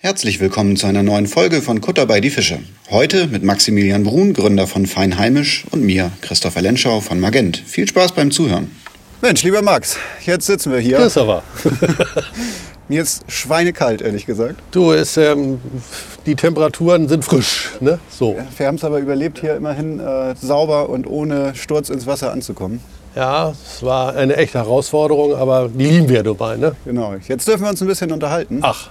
Herzlich willkommen zu einer neuen Folge von Kutter bei die Fische. Heute mit Maximilian Brun, Gründer von Feinheimisch und mir, Christopher Lenschau von Magent. Viel Spaß beim Zuhören. Mensch, lieber Max, jetzt sitzen wir hier. Christopher. Mir ist schweinekalt, ehrlich gesagt. Du, es, ähm, die Temperaturen sind frisch, ne? So. Wir haben es aber überlebt, hier immerhin äh, sauber und ohne Sturz ins Wasser anzukommen. Ja, es war eine echte Herausforderung, aber die lieben wir dabei, ne? Genau. Jetzt dürfen wir uns ein bisschen unterhalten. Ach,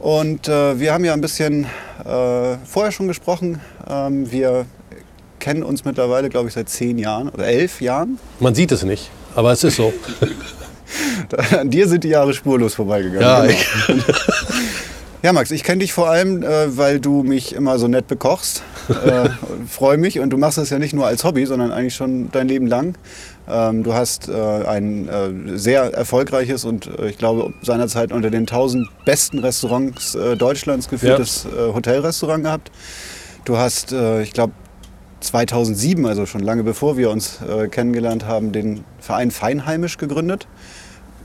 Und äh, wir haben ja ein bisschen äh, vorher schon gesprochen. Ähm, wir kennen uns mittlerweile, glaube ich, seit zehn Jahren oder elf Jahren. man sieht es nicht, aber es ist so. An dir sind die Jahre spurlos vorbeigegangen. Ja, Genau. Ja, Max, ich kenne dich vor allem, äh, weil du mich immer so nett bekochst. Äh, Freue mich. Und du machst das ja nicht nur als Hobby, sondern eigentlich schon dein Leben lang. Ähm, du hast äh, ein äh, sehr erfolgreiches und äh, ich glaube seinerzeit unter den 1000 besten Restaurants äh, Deutschlands geführtes äh, Hotelrestaurant gehabt. Du hast, ich glaube, 2007, also schon lange bevor wir uns kennengelernt haben, den Verein Feinheimisch gegründet,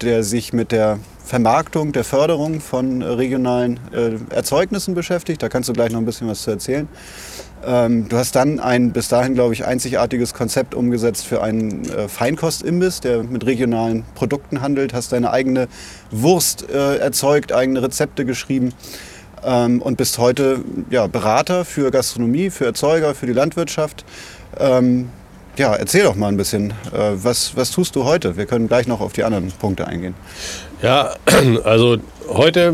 der sich mit der Vermarktung, der Förderung von regionalen äh, Erzeugnissen beschäftigt. Da kannst du gleich noch ein bisschen was zu erzählen. Ähm, du hast dann ein bis dahin, glaube ich, einzigartiges Konzept umgesetzt für einen äh, Feinkostimbiss, der mit regionalen Produkten handelt. Hast deine eigene Wurst äh, erzeugt, eigene Rezepte geschrieben ähm, und bist heute ja, Berater für Gastronomie, für Erzeuger, für die Landwirtschaft. Ähm, ja, erzähl doch mal ein bisschen, äh, was, was tust du heute? Wir können gleich noch auf die anderen Punkte eingehen. ja, also heute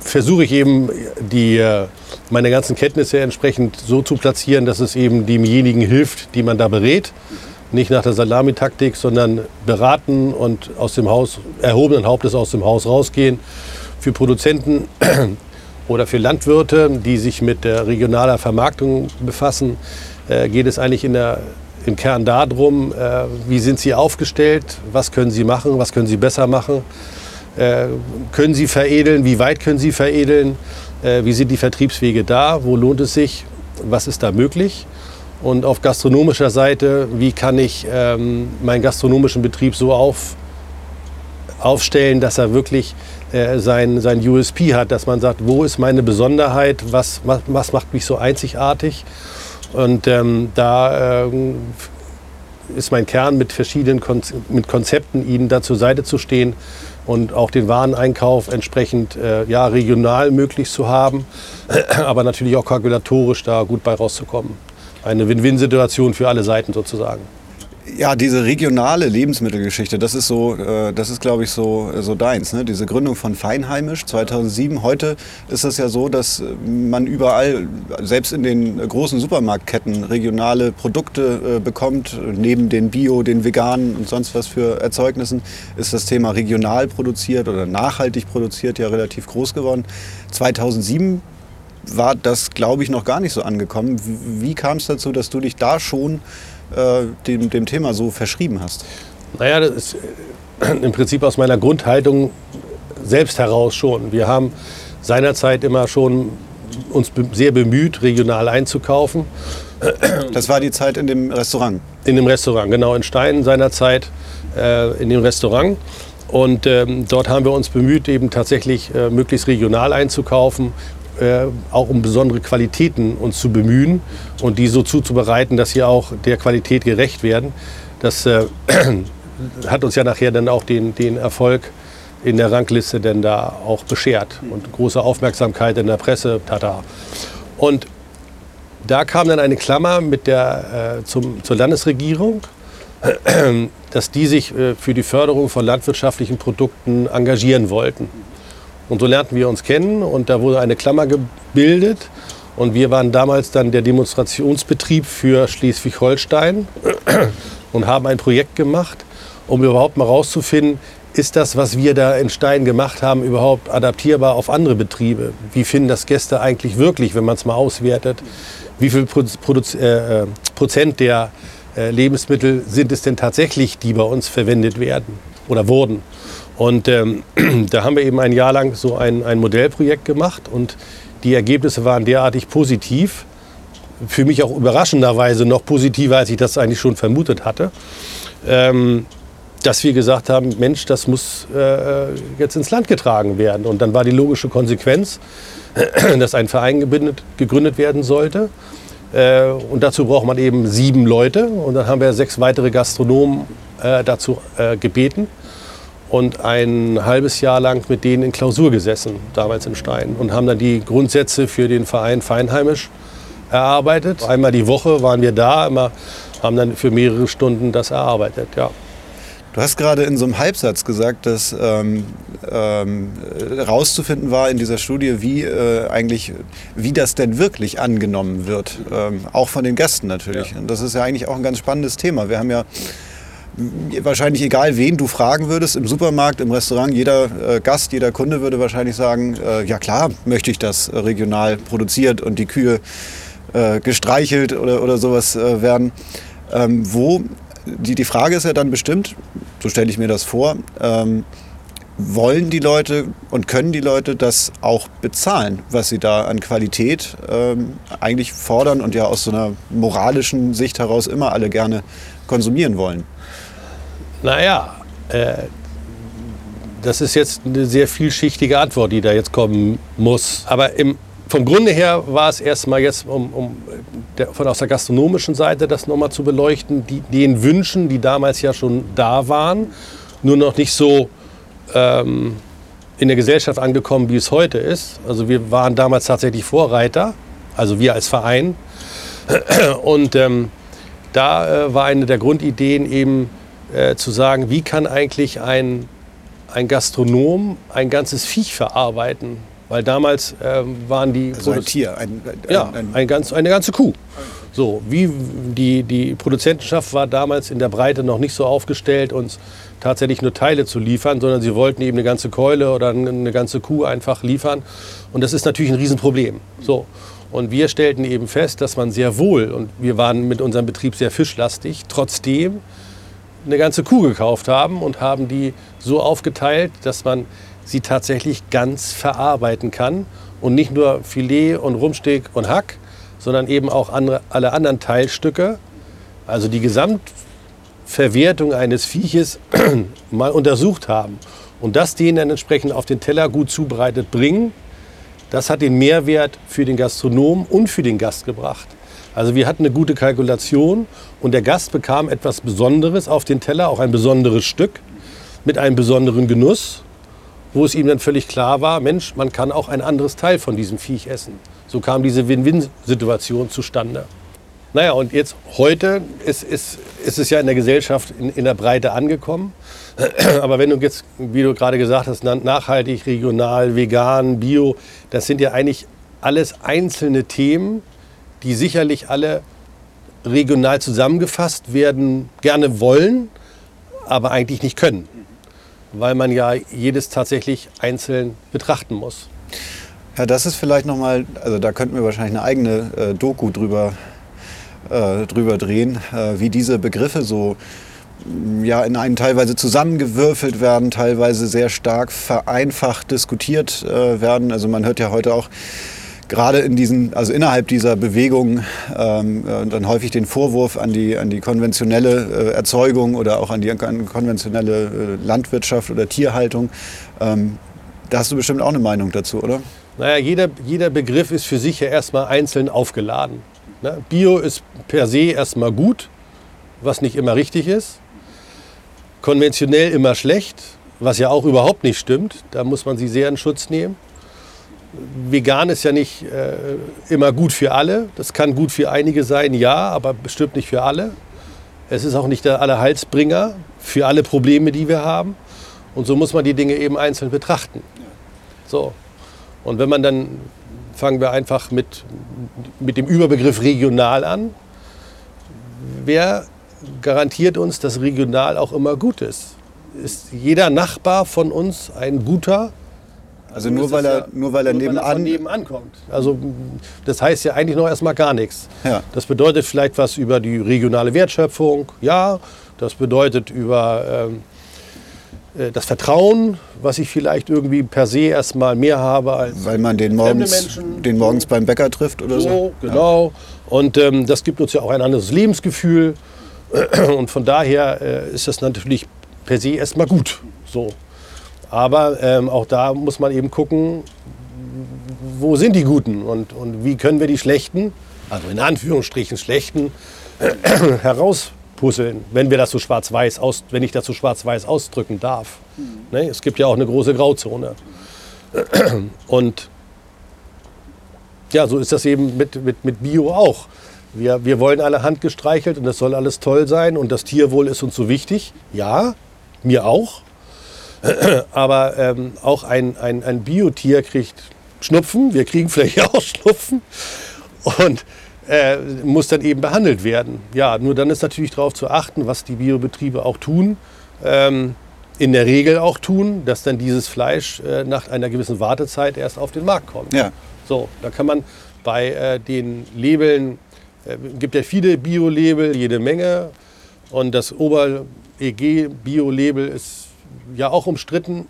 versuche ich eben die, äh, meine ganzen Kenntnisse entsprechend so zu platzieren, dass es eben demjenigen hilft, die man da berät. Nicht nach der Salamitaktik, sondern beraten und aus dem Haus, erhobenen Hauptes aus dem Haus rausgehen. Für Produzenten oder für Landwirte, die sich mit der regionaler Vermarktung befassen, geht es eigentlich der, im Kern darum, äh, wie sind sie aufgestellt, was können sie machen, was können sie besser machen, äh, können sie veredeln, wie weit können sie veredeln, äh, wie sind die Vertriebswege da, wo lohnt es sich, was ist da möglich. Und auf gastronomischer Seite, wie kann ich ähm, meinen gastronomischen Betrieb so auf, aufstellen, dass er wirklich äh, sein, sein USP hat, dass man sagt, wo ist meine Besonderheit, was, was, was macht mich so einzigartig. Und ähm, da ähm, ist mein Kern mit verschiedenen Konz mit Konzepten, ihnen da zur Seite zu stehen und auch den Wareneinkauf entsprechend äh, ja, regional möglich zu haben, aber natürlich auch kalkulatorisch da gut bei rauszukommen. Eine Win-Win-Situation für alle Seiten sozusagen. Ja, diese regionale Lebensmittelgeschichte, das ist so, äh, das ist glaube ich so, so deins. Ne? Diese Gründung von Feinheimisch 2007. Heute ist es ja so, dass man überall, selbst in den großen Supermarktketten, regionale Produkte äh, bekommt. Neben den Bio, den veganen und sonst was für Erzeugnissen ist das Thema regional produziert oder nachhaltig produziert ja relativ groß geworden. 2007 war das, glaube ich, noch gar nicht so angekommen. Wie, wie kam es dazu, dass du dich da schon äh, dem, dem Thema so verschrieben hast? Naja, das ist äh, im Prinzip aus meiner Grundhaltung selbst heraus schon. Wir haben seinerzeit immer schon uns sehr bemüht, regional einzukaufen. Das war die Zeit in dem Restaurant. In dem Restaurant, genau, in Stein seinerzeit äh, in dem Restaurant. Und ähm, dort haben wir uns bemüht, eben tatsächlich äh, möglichst regional einzukaufen, äh, auch um besondere Qualitäten uns zu bemühen und die so zuzubereiten, dass sie auch der Qualität gerecht werden. Das äh, hat uns ja nachher dann auch den, den Erfolg in der Rangliste denn da auch beschert und große Aufmerksamkeit in der Presse, tata. Und da kam dann eine Klammer mit der, äh, zum, zur Landesregierung, dass die sich äh, für die Förderung von landwirtschaftlichen Produkten engagieren wollten. Und so lernten wir uns kennen und da wurde eine Klammer gebildet. Und wir waren damals dann der Demonstrationsbetrieb für Schleswig-Holstein und haben ein Projekt gemacht, um überhaupt mal rauszufinden, ist das, was wir da in Stein gemacht haben, überhaupt adaptierbar auf andere Betriebe? Wie finden das Gäste eigentlich wirklich, wenn man es mal auswertet? Wie viel Proz Proz äh, Prozent der äh, Lebensmittel sind es denn tatsächlich, die bei uns verwendet werden oder wurden? Und ähm, da haben wir eben ein Jahr lang so ein, ein Modellprojekt gemacht und die Ergebnisse waren derartig positiv, für mich auch überraschenderweise noch positiver, als ich das eigentlich schon vermutet hatte, ähm, dass wir gesagt haben, Mensch, das muss äh, jetzt ins Land getragen werden. Und dann war die logische Konsequenz, dass ein Verein gegründet, werden sollte. Äh, und dazu braucht man eben sieben Leute. Und dann haben wir sechs weitere Gastronomen äh, dazu äh, gebeten und ein halbes Jahr lang mit denen in Klausur gesessen, damals in Stein. Und haben dann die Grundsätze für den Verein Feinheimisch erarbeitet. Einmal die Woche waren wir da, immer, haben dann für mehrere Stunden das erarbeitet. Ja. Du hast gerade in so einem Halbsatz gesagt, dass ähm, ähm, rauszufinden war in dieser Studie, wie äh, eigentlich, wie das denn wirklich angenommen wird, ähm, auch von den Gästen natürlich. Ja. Und das ist ja eigentlich auch ein ganz spannendes Thema. Wir haben ja wahrscheinlich egal, wen du fragen würdest, im Supermarkt, im Restaurant, jeder äh, Gast, jeder Kunde würde wahrscheinlich sagen, äh, ja klar, möchte ich das regional produziert und die Kühe äh, gestreichelt oder, oder sowas äh, werden. Ähm, wo die, die Frage ist ja dann bestimmt, so stelle ich mir das vor, ähm, wollen die Leute und können die Leute das auch bezahlen, was sie da an Qualität ähm, eigentlich fordern und ja aus so einer moralischen Sicht heraus immer alle gerne konsumieren wollen? Naja, äh, das ist jetzt eine sehr vielschichtige Antwort, die da jetzt kommen muss. Aber im, vom Grunde her war es erstmal jetzt, um, um der, von aus der gastronomischen Seite das nochmal zu beleuchten, die, den Wünschen, die damals ja schon da waren, nur noch nicht so ähm, in der Gesellschaft angekommen, wie es heute ist. Also wir waren damals tatsächlich Vorreiter, also wir als Verein. Und ähm, da äh, war eine der Grundideen eben äh, zu sagen, wie kann eigentlich ein, ein Gastronom ein ganzes Viech verarbeiten? Weil damals ähm, waren die... Also ein Tier, ein, ein, ja, ein, ein ganz, eine ganze Kuh. So, wie die, die Produzentenschaft war damals in der Breite noch nicht so aufgestellt, uns tatsächlich nur Teile zu liefern, sondern sie wollten eben eine ganze Keule oder eine ganze Kuh einfach liefern. Und das ist natürlich ein Riesenproblem. So. Und wir stellten eben fest, dass man sehr wohl, und wir waren mit unserem Betrieb sehr fischlastig, trotzdem eine ganze Kuh gekauft haben und haben die so aufgeteilt, dass man sie tatsächlich ganz verarbeiten kann und nicht nur Filet und Rumsteak und Hack, sondern eben auch andere, alle anderen Teilstücke. Also die Gesamtverwertung eines Vieches mal untersucht haben und das denen dann entsprechend auf den Teller gut zubereitet bringen, das hat den Mehrwert für den Gastronom und für den Gast gebracht. Also wir hatten eine gute Kalkulation und der Gast bekam etwas Besonderes auf den Teller, auch ein besonderes Stück mit einem besonderen Genuss, wo es ihm dann völlig klar war, Mensch, man kann auch ein anderes Teil von diesem Viech essen. So kam diese Win-Win-Situation zustande. Naja, und jetzt heute ist, ist, ist es ja in der Gesellschaft in, in der Breite angekommen. Aber wenn du jetzt, wie du gerade gesagt hast, nachhaltig, regional, vegan, bio, das sind ja eigentlich alles einzelne Themen, die sicherlich alle regional zusammengefasst werden, gerne wollen, aber eigentlich nicht können, weil man ja jedes tatsächlich einzeln betrachten muss. Ja, das ist vielleicht nochmal, also da könnten wir wahrscheinlich eine eigene äh, Doku drüber, äh, drüber drehen, äh, wie diese Begriffe so ja, in einen teilweise zusammengewürfelt werden, teilweise sehr stark vereinfacht diskutiert äh, werden. Also man hört ja heute auch gerade in diesen, also innerhalb dieser Bewegung ähm, äh, dann häufig den Vorwurf an die, an die konventionelle äh, Erzeugung oder auch an die an konventionelle äh, Landwirtschaft oder Tierhaltung. Ähm, da hast du bestimmt auch eine Meinung dazu, oder? Naja, jeder, jeder Begriff ist für sich ja erstmal einzeln aufgeladen. Ne? Bio ist per se erstmal gut, was nicht immer richtig ist. Konventionell immer schlecht, was ja auch überhaupt nicht stimmt. Da muss man sie sehr in Schutz nehmen vegan ist ja nicht äh, immer gut für alle. Das kann gut für einige sein, ja, aber bestimmt nicht für alle. Es ist auch nicht der Allerheilsbringer für alle Probleme, die wir haben. Und so muss man die Dinge eben einzeln betrachten. So. Und wenn man dann, fangen wir einfach mit, mit dem Überbegriff regional an. Wer garantiert uns, dass regional auch immer gut ist? Ist jeder Nachbar von uns ein guter also nur weil, er, ja, nur weil er nur nebenan, weil er nebenan kommt. Also das heißt ja eigentlich noch erstmal gar nichts. Ja. Das bedeutet vielleicht was über die regionale Wertschöpfung, ja. Das bedeutet über ähm, äh, das Vertrauen, was ich vielleicht irgendwie per se erstmal mehr habe als Weil man den morgens. Den morgens beim Bäcker trifft oder so. so. Genau. Ja. Und ähm, das gibt uns ja auch ein anderes Lebensgefühl. Und von daher äh, ist das natürlich per se erstmal gut. So. Aber ähm, auch da muss man eben gucken, wo sind die Guten und, und wie können wir die Schlechten, also in Anführungsstrichen Schlechten, herauspuzzeln, wenn wir das so schwarz-weiß aus, wenn ich das so schwarz-weiß ausdrücken darf. Mhm. Ne? Es gibt ja auch eine große Grauzone. Und ja, so ist das eben mit, mit, mit Bio auch. Wir, wir wollen alle handgestreichelt und das soll alles toll sein und das Tierwohl ist uns so wichtig. Ja, mir auch. Aber ähm, auch ein, ein, ein Biotier kriegt Schnupfen, wir kriegen vielleicht auch Schnupfen und äh, muss dann eben behandelt werden. Ja, nur dann ist natürlich darauf zu achten, was die Biobetriebe auch tun. Ähm, in der Regel auch tun, dass dann dieses Fleisch äh, nach einer gewissen Wartezeit erst auf den Markt kommt. Ja. So, da kann man bei äh, den Labeln, äh, gibt ja viele Bio-Label, jede Menge. Und das Ober-EG-Bio-Label ist ja auch umstritten,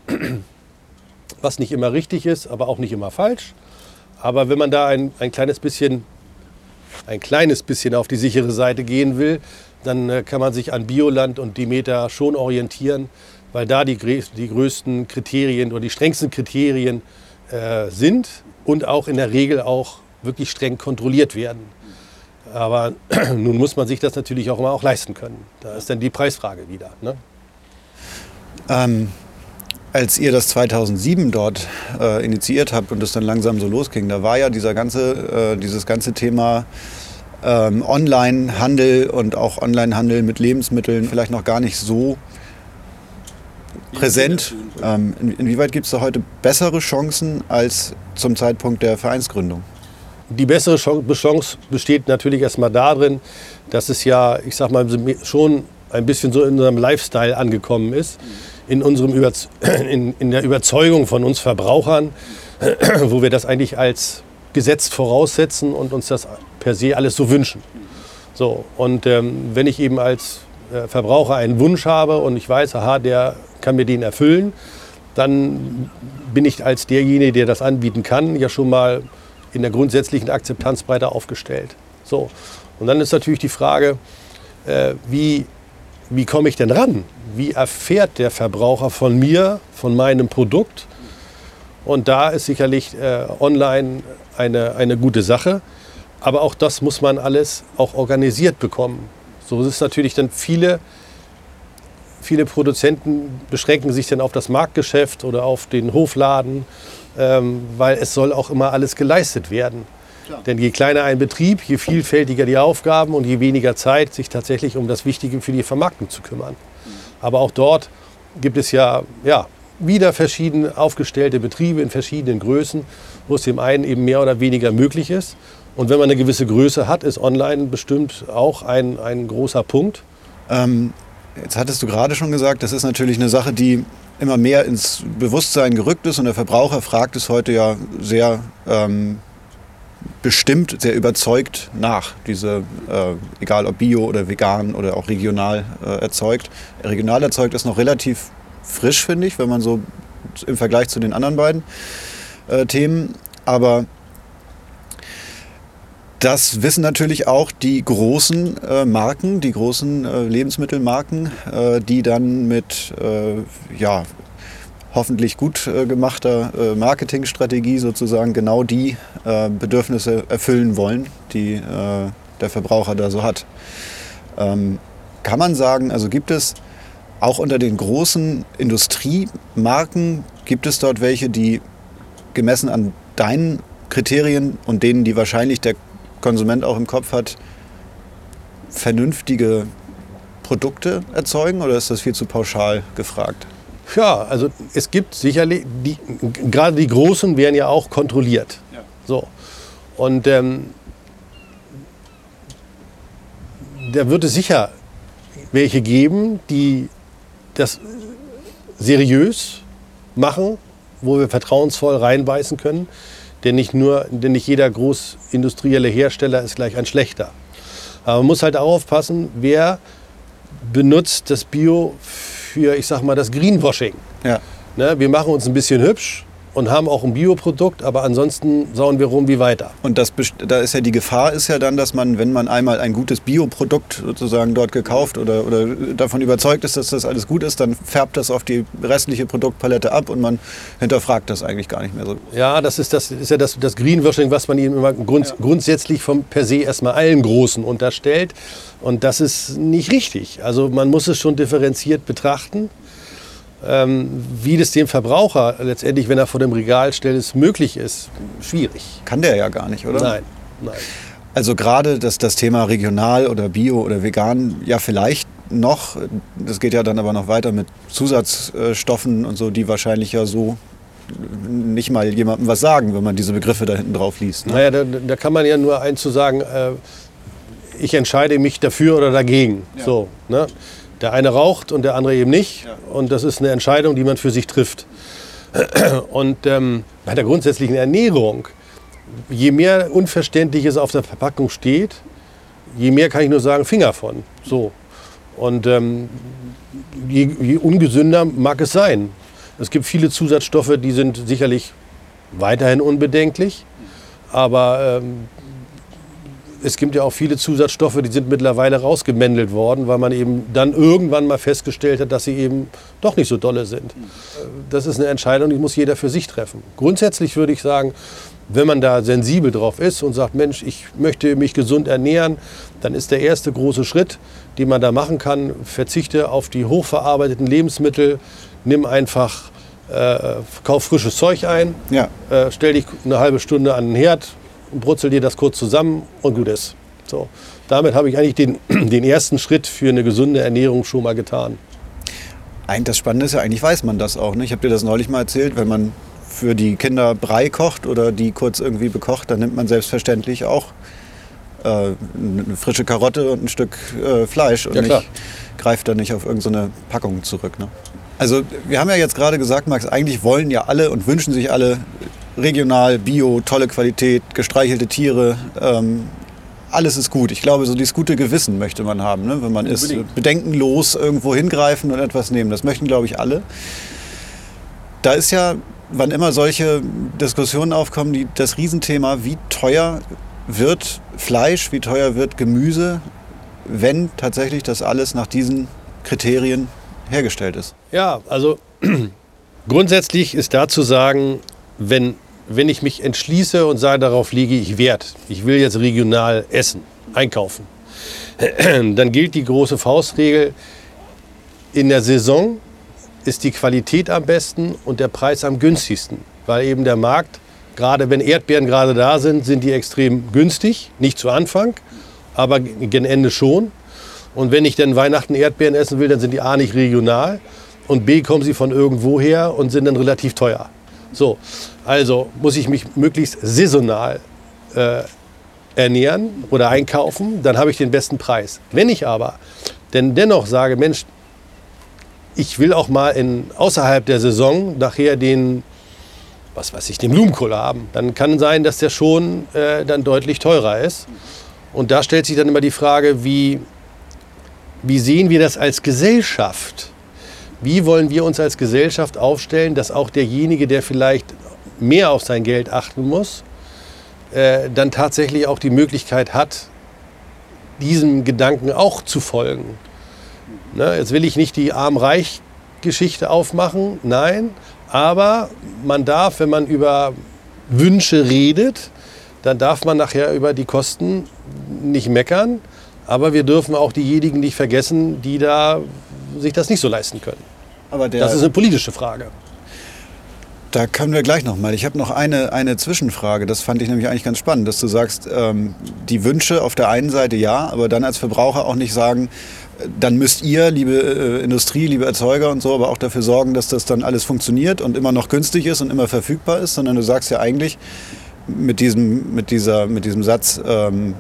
was nicht immer richtig ist, aber auch nicht immer falsch. Aber wenn man da ein, ein kleines bisschen ein kleines bisschen auf die sichere Seite gehen will, dann äh, kann man sich an Bioland und Demeter schon orientieren, weil da die, die größten Kriterien oder die strengsten Kriterien äh, sind und auch in der Regel auch wirklich streng kontrolliert werden. Aber nun muss man sich das natürlich auch immer auch leisten können. Da ist dann die Preisfrage wieder. Ne? Ähm, als ihr das 2007 dort äh, initiiert habt und es dann langsam so losging, da war ja dieser ganze, äh, dieses ganze Thema ähm, Online-Handel und auch Online-Handel mit Lebensmitteln vielleicht noch gar nicht so präsent. Ähm, in, inwieweit gibt es da heute bessere Chancen als zum Zeitpunkt der Vereinsgründung? Die bessere Chance besteht natürlich erstmal darin, dass es ja, ich sag mal, schon ein bisschen so in unserem Lifestyle angekommen ist, in, unserem Überz in, in der Überzeugung von uns Verbrauchern, wo wir das eigentlich als gesetzt voraussetzen und uns das per se alles so wünschen. So, und ähm, wenn ich eben als äh, Verbraucher einen Wunsch habe und ich weiß, aha, der kann mir den erfüllen, dann bin ich als derjenige, der das anbieten kann, ja schon mal in der grundsätzlichen Akzeptanz breiter aufgestellt. So. Und dann ist natürlich die Frage, äh, wie, wie komme ich denn ran? Wie erfährt der Verbraucher von mir, von meinem Produkt? Und da ist sicherlich äh, online eine, eine gute Sache. Aber auch das muss man alles auch organisiert bekommen. So ist es natürlich dann viele, viele Produzenten beschränken sich dann auf das Marktgeschäft oder auf den Hofladen, ähm, weil es soll auch immer alles geleistet werden. Denn je kleiner ein Betrieb, je vielfältiger die Aufgaben und je weniger Zeit, sich tatsächlich um das Wichtige für die Vermarktung zu kümmern. Aber auch dort gibt es ja, ja wieder verschieden aufgestellte Betriebe in verschiedenen Größen, wo es dem einen eben mehr oder weniger möglich ist. Und wenn man eine gewisse Größe hat, ist online bestimmt auch ein, ein großer Punkt. Ähm, jetzt hattest du gerade schon gesagt, das ist natürlich eine Sache, die immer mehr ins Bewusstsein gerückt ist und der Verbraucher fragt es heute ja sehr ähm, bestimmt, sehr überzeugt nach, diese, äh, egal ob bio oder vegan oder auch regional äh, erzeugt. Regional erzeugt ist noch relativ frisch, finde ich, wenn man so im Vergleich zu den anderen beiden äh, Themen. Aber das wissen natürlich auch die großen äh, Marken, die großen äh, Lebensmittelmarken, äh, die dann mit äh, ja, hoffentlich gut äh, gemachter äh, Marketingstrategie sozusagen genau die Bedürfnisse erfüllen wollen, die der Verbraucher da so hat. Ähm, kann man sagen, also gibt es auch unter den großen Industriemarken, gibt es dort welche, die gemessen an deinen Kriterien und denen, die wahrscheinlich der Konsument auch im Kopf hat, vernünftige Produkte erzeugen oder ist das viel zu pauschal gefragt? Ja, also es gibt sicherlich, die, gerade die Großen werden ja auch kontrolliert. Ja. So. Und ähm, da wird es sicher welche geben, die das seriös machen, wo wir vertrauensvoll reinbeißen können. Denn nicht, nur, denn nicht jeder großindustrielle Hersteller ist gleich ein schlechter. Aber man muss halt auch aufpassen, wer benutzt das Bio für, ich sag mal, das Greenwashing. Ja. Ne, wir machen uns ein bisschen hübsch und haben auch ein Bioprodukt, aber ansonsten sauen wir rum wie weiter. Und das, da ist ja die Gefahr ist ja dann, dass man, wenn man einmal ein gutes Bioprodukt sozusagen dort gekauft oder, oder davon überzeugt ist, dass das alles gut ist, dann färbt das auf die restliche Produktpalette ab und man hinterfragt das eigentlich gar nicht mehr so. Ja, das ist, das ist ja das, das Greenwashing, was man ihnen immer grund, ja. grundsätzlich vom per se erstmal allen Großen unterstellt. Und das ist nicht richtig. Also man muss es schon differenziert betrachten wie das dem Verbraucher letztendlich, wenn er vor dem Regal stellt, es möglich ist, schwierig. Kann der ja gar nicht, oder? Nein, nein. Also gerade das, das Thema regional oder bio oder vegan, ja vielleicht noch, das geht ja dann aber noch weiter mit Zusatzstoffen und so, die wahrscheinlich ja so nicht mal jemandem was sagen, wenn man diese Begriffe da hinten drauf liest. Ne? Naja, da, da, kann man ja nur eins zu sagen, äh, ich entscheide mich dafür oder dagegen. Ja. So, ne? Der eine raucht und der andere eben nicht. Und das ist eine Entscheidung, die man für sich trifft. Und ähm, bei der grundsätzlichen Ernährung, je mehr Unverständliches auf der Verpackung steht, je mehr kann ich nur sagen, Finger von. So. Und ähm, je, je ungesünder mag es sein. Es gibt viele Zusatzstoffe, die sind sicherlich weiterhin unbedenklich. Aber ähm, es gibt ja auch viele Zusatzstoffe, die sind mittlerweile rausgemändelt worden, weil man eben dann irgendwann mal festgestellt hat, dass sie eben doch nicht so dolle sind. Das ist eine Entscheidung, die muss jeder für sich treffen. Grundsätzlich würde ich sagen, wenn man da sensibel drauf ist und sagt, Mensch, ich möchte mich gesund ernähren, dann ist der erste große Schritt, den man da machen kann, verzichte auf die hochverarbeiteten Lebensmittel, nimm einfach, äh, kauf frisches Zeug ein, ja. äh, stell dich eine halbe Stunde an den Herd, brutzel dir das kurz zusammen und gut ist. So. Damit habe ich eigentlich den, den ersten Schritt für eine gesunde Ernährung schon mal getan. Eigentlich das Spannende ist ja, eigentlich weiß man das auch. Ne? Ich habe dir das neulich mal erzählt, wenn man für die Kinder Brei kocht oder die kurz irgendwie bekocht, dann nimmt man selbstverständlich auch äh, eine frische Karotte und ein Stück äh, Fleisch und ja, greift dann nicht auf irgendeine Packung zurück. Ne? Also wir haben ja jetzt gerade gesagt, Max, eigentlich wollen ja alle und wünschen sich alle regional, bio, tolle Qualität, gestreichelte Tiere. Ähm, alles ist gut. Ich glaube, so dieses gute Gewissen möchte man haben, ne? wenn man ist bedenkenlos irgendwo hingreifen und etwas nehmen. Das möchten, glaube ich, alle. Da ist ja, wann immer solche Diskussionen aufkommen, die, das Riesenthema, wie teuer wird Fleisch, wie teuer wird Gemüse, wenn tatsächlich das alles nach diesen Kriterien hergestellt ist. Ja, also grundsätzlich ist da zu sagen, wenn, wenn ich mich entschließe und sage, darauf liege ich Wert, ich will jetzt regional essen, einkaufen, dann gilt die große Faustregel, in der Saison ist die Qualität am besten und der Preis am günstigsten, weil eben der Markt, gerade wenn Erdbeeren gerade da sind, sind die extrem günstig, nicht zu Anfang, aber gen Ende schon. Und wenn ich dann Weihnachten Erdbeeren essen will, dann sind die A nicht regional und B kommen sie von irgendwo her und sind dann relativ teuer. So, also muss ich mich möglichst saisonal äh, ernähren oder einkaufen, dann habe ich den besten Preis. Wenn ich aber denn dennoch sage, Mensch, ich will auch mal in, außerhalb der Saison nachher den, was weiß ich, den Blumenkohl haben, dann kann sein, dass der schon äh, dann deutlich teurer ist. Und da stellt sich dann immer die Frage, wie, wie sehen wir das als Gesellschaft? Wie wollen wir uns als Gesellschaft aufstellen, dass auch derjenige, der vielleicht mehr auf sein Geld achten muss, äh, dann tatsächlich auch die Möglichkeit hat, diesem Gedanken auch zu folgen. Ne, jetzt will ich nicht die Arm-Reich-Geschichte aufmachen, nein, aber man darf, wenn man über Wünsche redet, dann darf man nachher über die Kosten nicht meckern, aber wir dürfen auch diejenigen nicht vergessen, die da sich das nicht so leisten können. Aber das ist eine politische Frage. Da können wir gleich nochmal. Ich habe noch eine, eine Zwischenfrage. Das fand ich nämlich eigentlich ganz spannend, dass du sagst, ähm, die Wünsche auf der einen Seite ja, aber dann als Verbraucher auch nicht sagen, dann müsst ihr, liebe äh, Industrie, liebe Erzeuger und so, aber auch dafür sorgen, dass das dann alles funktioniert und immer noch günstig ist und immer verfügbar ist, sondern du sagst ja eigentlich mit diesem, mit dieser, mit diesem Satz, ähm,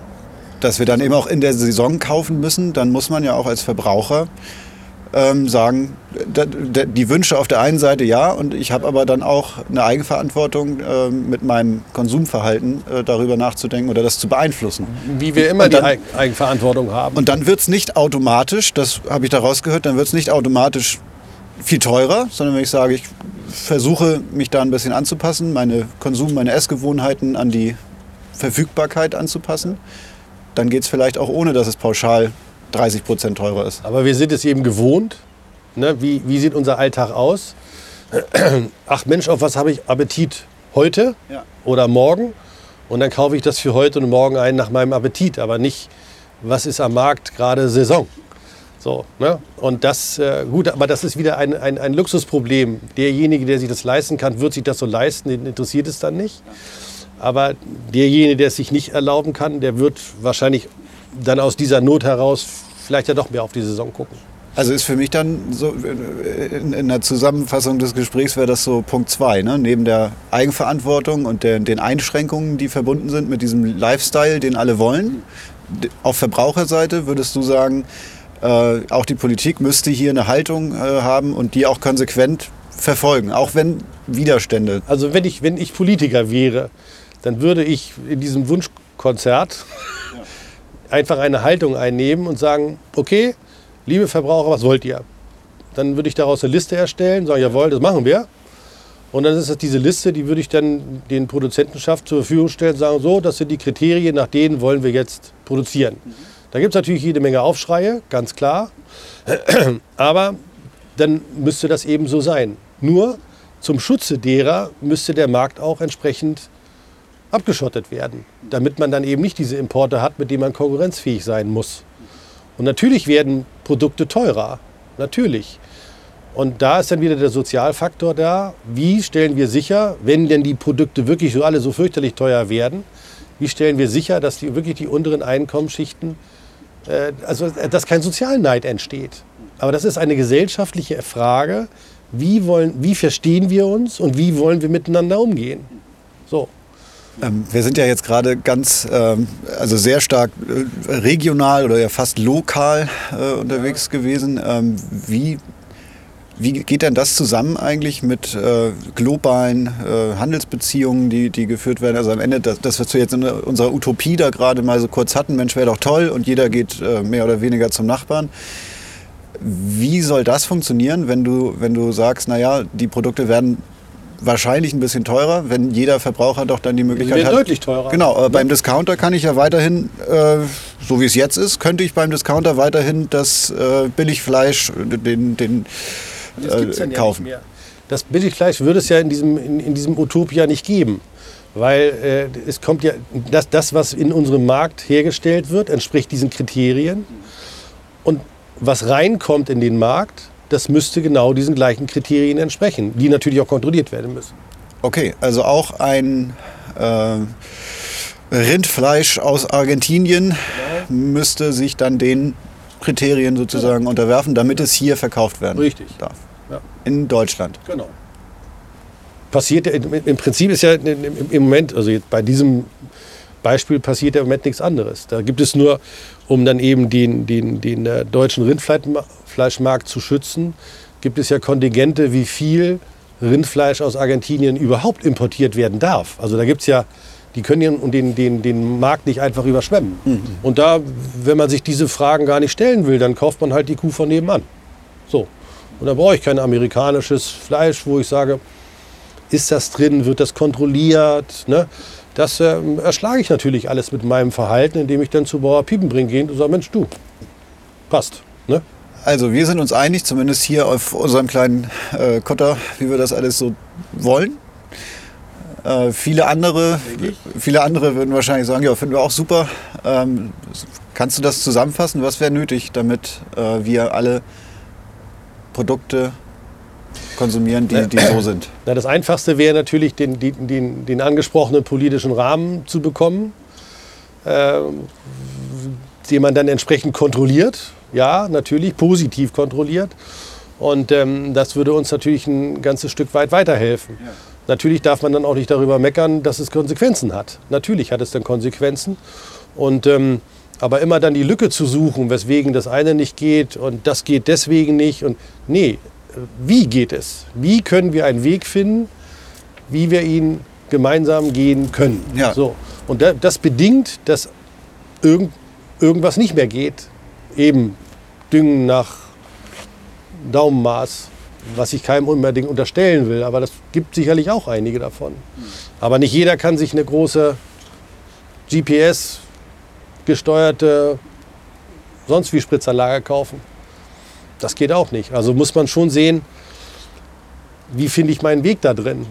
dass wir dann eben auch in der Saison kaufen müssen, dann muss man ja auch als Verbraucher ähm, sagen, die Wünsche auf der einen Seite ja, und ich habe aber dann auch eine Eigenverantwortung äh, mit meinem Konsumverhalten äh, darüber nachzudenken oder das zu beeinflussen. Wie wir immer dann, die Eigenverantwortung haben. Und dann wird es nicht automatisch, das habe ich daraus gehört, dann wird es nicht automatisch viel teurer, sondern wenn ich sage, ich versuche mich da ein bisschen anzupassen, meine Konsum, meine Essgewohnheiten an die Verfügbarkeit anzupassen, dann geht es vielleicht auch ohne, dass es pauschal 30 Prozent teurer ist. Aber wir sind es eben gewohnt. Ne? Wie, wie sieht unser Alltag aus? Ach Mensch, auf was habe ich Appetit heute Ja. oder morgen? Und dann kaufe ich das für heute und morgen ein nach meinem Appetit, aber nicht, was ist am Markt gerade Saison. So, ne? Und das, äh, gut, aber das ist wieder ein, ein, ein Luxusproblem. Derjenige, der sich das leisten kann, wird sich das so leisten, den interessiert es dann nicht. Aber derjenige, der es sich nicht erlauben kann, der wird wahrscheinlich dann aus dieser Not heraus vielleicht ja doch mehr auf die Saison gucken. Also ist für mich dann so, in, in der Zusammenfassung des Gesprächs wäre das so Punkt zwei, ne? neben der Eigenverantwortung und der, den Einschränkungen, die verbunden sind mit diesem Lifestyle, den alle wollen. Auf Verbraucherseite würdest du sagen, äh, auch die Politik müsste hier eine Haltung äh, haben und die auch konsequent verfolgen, auch wenn Widerstände. Also wenn ich, wenn ich Politiker wäre, dann würde ich in diesem Wunschkonzert einfach eine Haltung einnehmen und sagen, okay, liebe Verbraucher, was wollt ihr? Dann würde ich daraus eine Liste erstellen, sagen, jawohl, das machen wir. Und dann ist es diese Liste, die würde ich dann den Produzentenschaft zur Verfügung stellen sagen, so, das sind die Kriterien, nach denen wollen wir jetzt produzieren. Da gibt es natürlich jede Menge Aufschreie, ganz klar. Aber dann müsste das eben so sein. Nur zum Schutze derer müsste der Markt auch entsprechend abgeschottet werden, damit man dann eben nicht diese Importe hat, mit denen man konkurrenzfähig sein muss. Und natürlich werden Produkte teurer, natürlich. Und da ist dann wieder der Sozialfaktor da. Wie stellen wir sicher, wenn denn die Produkte wirklich so alle so fürchterlich teuer werden, wie stellen wir sicher, dass die, wirklich die unteren Einkommensschichten, äh, also dass kein Sozialneid entsteht. Aber das ist eine gesellschaftliche Frage, wie, wollen, wie verstehen wir uns und wie wollen wir miteinander umgehen. So. Ähm, wir sind ja jetzt gerade ganz, ähm, also sehr stark äh, regional oder ja fast lokal äh, unterwegs gewesen. Ähm, wie, wie geht denn das zusammen eigentlich mit äh, globalen Handelsbeziehungen, die, die geführt werden? Also am Ende, das, das was wir jetzt in unserer Utopie da gerade mal so kurz hatten, Mensch, wäre doch toll und jeder geht mehr oder weniger zum Nachbarn. Wie soll das funktionieren, wenn du, wenn du sagst, naja, die Produkte werden wahrscheinlich ein bisschen teurer, wenn jeder Verbraucher doch dann die Möglichkeit werden hat. deutlich teurer. Genau, aber beim Discounter kann ich ja weiterhin, äh, so wie es jetzt ist, könnte ich beim Discounter weiterhin das äh, Billigfleisch, äh, den, den Das gibt's äh, ja kaufen. Das Billigfleisch würde es ja in diesem, in, in diesem Utopia nicht geben. Weil äh, es kommt ja, das, das, was in unserem Markt hergestellt wird, entspricht diesen Kriterien. Und was reinkommt in den Markt, das müsste genau diesen gleichen Kriterien entsprechen, die natürlich auch kontrolliert werden müssen. Okay, also auch ein äh, Rindfleisch aus Argentinien müsste sich dann den Kriterien sozusagen unterwerfen, damit es hier verkauft werden Richtig. darf. Ja. In Deutschland. Genau. Passiert ja, im Prinzip ist ja im im Moment, also jetzt bei diesem Beispiel passiert ja im Moment nichts anderes. Da gibt es nur, um dann eben den, den, den äh, deutschen Rindfleischmarkt zu schützen, gibt es ja Kontingente, wie viel Rindfleisch aus Argentinien überhaupt importiert werden darf. Also da gibt es ja, die können ja den, den, den Markt nicht einfach überschwemmen. Und da, wenn man sich diese Fragen gar nicht stellen will, dann kauft man halt die Kuh von nebenan. So. Und da brauche ich kein amerikanisches Fleisch, wo ich sage, ist das drin, wird das kontrolliert. Ne? Das äh, erschlage ich natürlich alles mit meinem Verhalten, indem ich dann zu Bauer Piepenbring gehe und sage, Mensch, du, passt. Ne? Also wir sind uns einig, zumindest hier auf unserem kleinen äh, Kutter, wie wir das alles so wollen. Äh, viele, andere, viele andere würden wahrscheinlich sagen, ja, finden wir auch super. Ähm, kannst du das zusammenfassen? Was wäre nötig, damit äh, wir alle Produkte konsumieren, die, die so sind? Na, das Einfachste wäre natürlich, den, den, den, angesprochenen politischen Rahmen zu bekommen, äh, den man dann entsprechend kontrolliert. Ja, natürlich, positiv kontrolliert. Und ähm, das würde uns natürlich ein ganzes Stück weit weiterhelfen. Natürlich darf man dann auch nicht darüber meckern, dass es Konsequenzen hat. Natürlich hat es dann Konsequenzen. Und, ähm, aber immer dann die Lücke zu suchen, weswegen das eine nicht geht und das geht deswegen nicht. Und nee, wie geht es? Wie können wir einen Weg finden, wie wir ihn gemeinsam gehen können? Ja. So. Und da, das bedingt, dass irgend, irgendwas nicht mehr geht. Eben Düngen nach Daumenmaß was ich keinem unbedingt unterstellen will, aber das gibt sicherlich auch einige davon. Aber nicht jeder kann sich eine große GPS gesteuerte sonst wie Spritzanlage kaufen. Das geht auch nicht. Also muss man schon sehen, wie finde ich meinen Weg da drin.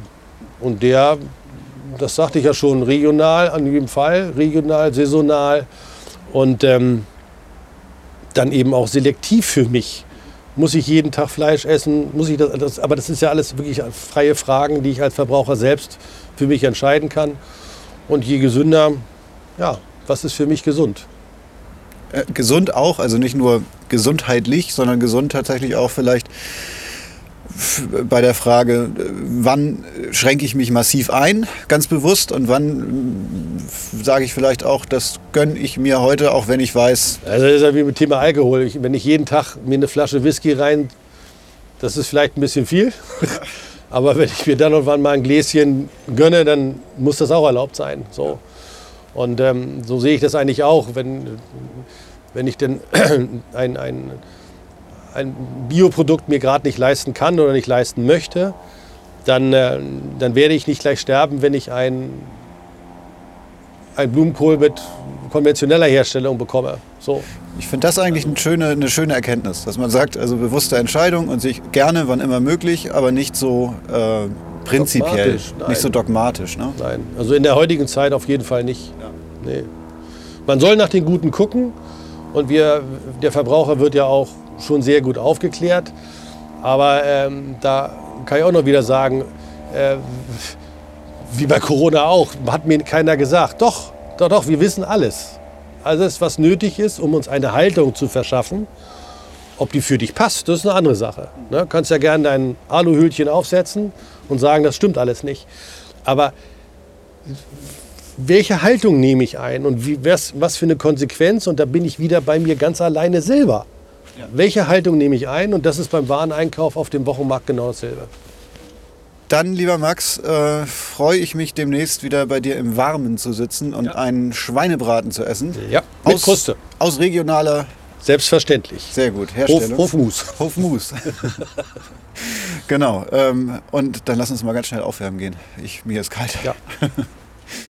Und der, das sagte ich ja schon, regional an jedem Fall, regional, saisonal und ähm, dann eben auch selektiv für mich. Muss ich jeden Tag Fleisch essen? Muss ich das, das, aber das ist ja alles wirklich freie Fragen, die ich als Verbraucher selbst für mich entscheiden kann. Und je gesünder, ja, was ist für mich gesund? Äh, gesund auch, also nicht nur gesundheitlich, sondern gesund tatsächlich auch vielleicht bei der Frage, wann schränke ich mich massiv ein, ganz bewusst, und wann äh, sage ich vielleicht auch, das gönne ich mir heute, auch wenn ich weiß. Also das ist ja wie mit Thema Alkohol. Ich, wenn ich jeden Tag mir eine Flasche Whisky rein, das ist vielleicht ein bisschen viel. Aber wenn ich mir dann und wann mal ein Gläschen gönne, dann muss das auch erlaubt sein. So. Und ähm, so sehe ich das eigentlich auch, wenn, wenn ich denn ein, ein ein Bioprodukt mir gerade nicht leisten kann oder nicht leisten möchte, dann, äh, dann werde ich nicht gleich sterben, wenn ich ein, ein Blumenkohl mit konventioneller Herstellung bekomme. So. Ich finde das eigentlich eine schöne, eine schöne Erkenntnis, dass man sagt, also bewusste Entscheidung und sich gerne, wann immer möglich, aber nicht so äh, prinzipiell, nicht so dogmatisch. Ne? Nein, also in der heutigen Zeit auf jeden Fall nicht. Ja. Nee. Man soll nach den Guten gucken und wir, der Verbraucher wird ja auch schon sehr gut aufgeklärt. Aber ähm, da kann ich auch noch wieder sagen, äh, wie bei Corona auch, hat mir keiner gesagt. Doch, doch, doch, wir wissen alles. Alles, was nötig ist, um uns eine Haltung zu verschaffen. Ob die für dich passt, das ist eine andere Sache. Ne? Du kannst ja gerne dein Aluhüllchen aufsetzen und sagen, das stimmt alles nicht. Aber welche Haltung nehme ich ein und wie, was, was für eine Konsequenz? Und da bin ich wieder bei mir ganz alleine selber. Ja. Welche Haltung nehme ich ein? Und das ist beim Wareneinkauf auf dem Wochenmarkt genau dasselbe. Dann, lieber Max, äh, freue ich mich demnächst wieder bei dir im Warmen zu sitzen und ja. einen Schweinebraten zu essen. Ja, mit aus, Kruste. Aus regionaler. Selbstverständlich. Sehr gut. Herstellung. Hof, Hofmus. Hofmus. genau. Ähm, und dann lass uns mal ganz schnell aufwärmen gehen. Ich, mir ist kalt. Ja.